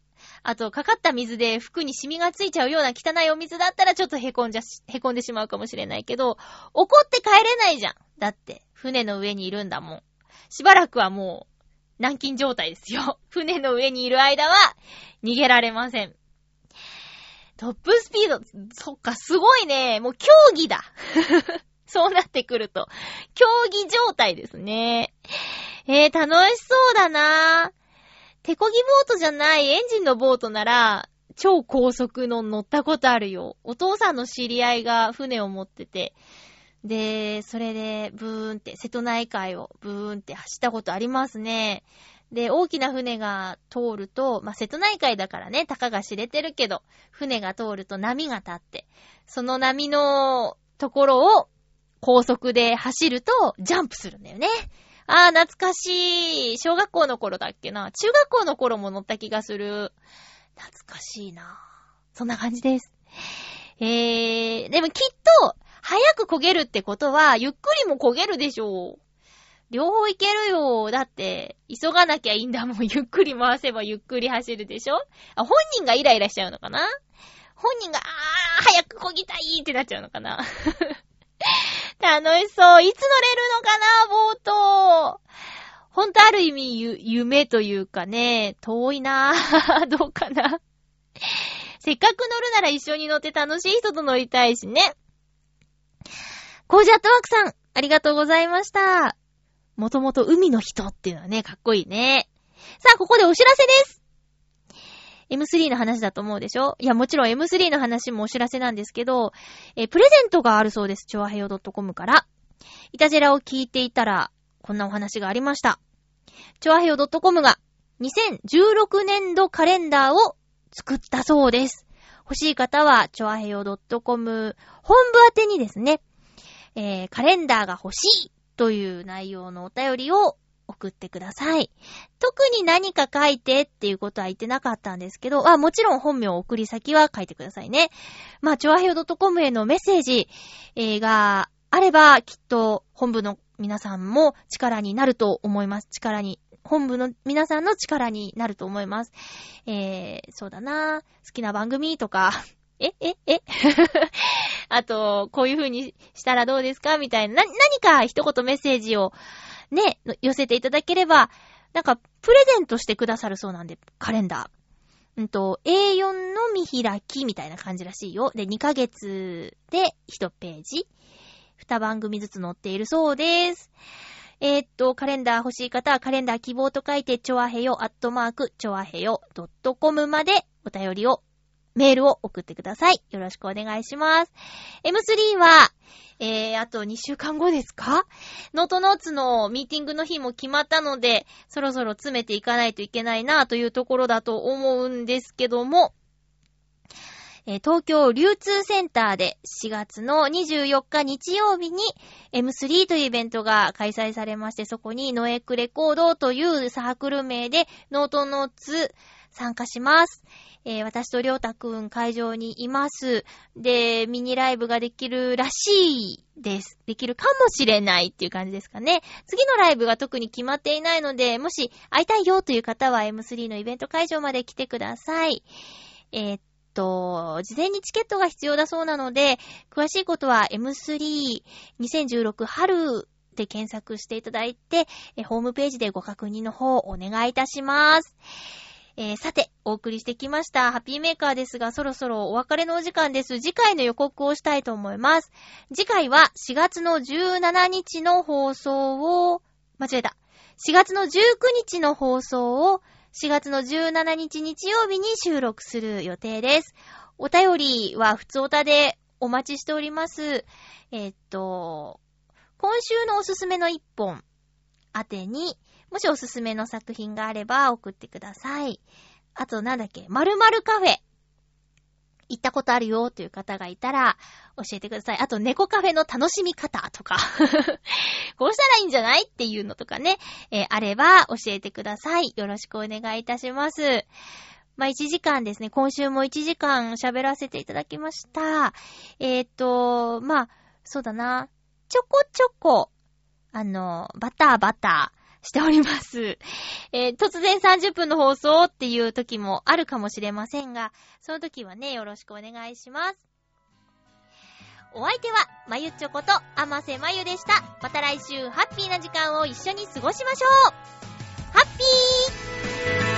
あと、かかった水で服にシミがついちゃうような汚いお水だったらちょっとへこんじゃ、へこんでしまうかもしれないけど、怒って帰れないじゃん。だって、船の上にいるんだもん。しばらくはもう、軟禁状態ですよ。船の上にいる間は、逃げられません。トップスピード、そっか、すごいね。もう競技だ。そうなってくると。競技状態ですね。えー、楽しそうだな手漕ぎボートじゃないエンジンのボートなら、超高速の乗ったことあるよ。お父さんの知り合いが船を持ってて、で、それで、ブーンって、瀬戸内海をブーンって走ったことありますね。で、大きな船が通ると、まあ、瀬戸内海だからね、たかが知れてるけど、船が通ると波が立って、その波のところを高速で走るとジャンプするんだよね。あー、懐かしい。小学校の頃だっけな。中学校の頃も乗った気がする。懐かしいな。そんな感じです。えー、でもきっと、早く焦げるってことは、ゆっくりも焦げるでしょう。両方いけるよ。だって、急がなきゃいいんだもん。ゆっくり回せばゆっくり走るでしょあ、本人がイライラしちゃうのかな？本人が、あー、早く漕ぎたいってなっちゃうのかな？楽しそう。いつ乗れるのかなボート。ほんとある意味ゆ、夢というかね、遠いなぁ。どうかな。せっかく乗るなら一緒に乗って楽しい人と乗りたいしね。コージアットワークさん、ありがとうございました。もともと海の人っていうのはね、かっこいいね。さあ、ここでお知らせです。M3 の話だと思うでしょ？いや、もちろん M3 の話もお知らせなんですけど、えプレゼントがあるそうです。チョアヘヨ .com から。イタジェラを聞いていたら、こんなお話がありました。チョアヘヨ .com が2016年度カレンダーを作ったそうです。欲しい方は、チョアヘヨ .com 本部宛てにですね、えー、カレンダーが欲しいという内容のお便りを送ってください。特に何か書いてっていうことは言ってなかったんですけど、あ、もちろん本名送り先は書いてくださいね。まあ、チョアヘヨ .com へのメッセージ、えーがあれば、きっと本部の皆さんも力になると思います。力に、本部の皆さんの力になると思います。えー、そうだな好きな番組とか、え、え、え あと、こういう風にしたらどうですか？みたいな、な、何か一言メッセージをね、寄せていただければ、なんか、プレゼントしてくださるそうなんで、カレンダー。うんと、A4 の見開きみたいな感じらしいよ。で、2ヶ月で1ページ。2番組ずつ載っているそうです。えーっと、カレンダー欲しい方はカレンダー希望と書いて、ちょわへよ、アットマーク、ちょわへよ、ドットコムまでお便りを、メールを送ってください。よろしくお願いします。M3 は、えー、あと2週間後ですか？ノートノーツのミーティングの日も決まったので、そろそろ詰めていかないといけないなというところだと思うんですけども、えー東京流通センターで4月の24日日曜日に M3 というイベントが開催されまして、そこにノエクレコードというサークル名でノートノーツ参加します。えー私とりょうたくん会場にいます。で、ミニライブができるらしいです。できるかもしれないっていう感じですかね。次のライブが特に決まっていないので、もし会いたいよという方は M3 のイベント会場まで来てください。えーっと、事前にチケットが必要だそうなので、詳しいことは M32016 春で検索していただいて、ホームページでご確認の方お願いいたします。えーさて、お送りしてきました、ハッピーメーカーですが、そろそろお別れのお時間です。次回の予告をしたいと思います。次回は4月の17日の放送を、間違えた。4月の19日の放送を、4月の17日日曜日に収録する予定です。お便りは普通おたでお待ちしております。えーっと、今週のおすすめの一本、宛てに、もしおすすめの作品があれば送ってください。あと、なんだっけ、〇〇カフェ。行ったことあるよという方がいたら教えてください。あと、猫カフェの楽しみ方とか。こうしたらいいんじゃないっていうのとかね、えーあれば教えてください。よろしくお願いいたします。まあ、1時間ですね。今週も1時間喋らせていただきました。えーっと、まあ、そうだな。ちょこちょこ、あの、バターバターしております。えー突然30分の放送っていう時もあるかもしれませんが、その時はね、よろしくお願いします。お相手は、まゆちょこと、あませまゆでした。また来週、ハッピーな時間を一緒に過ごしましょうハッピー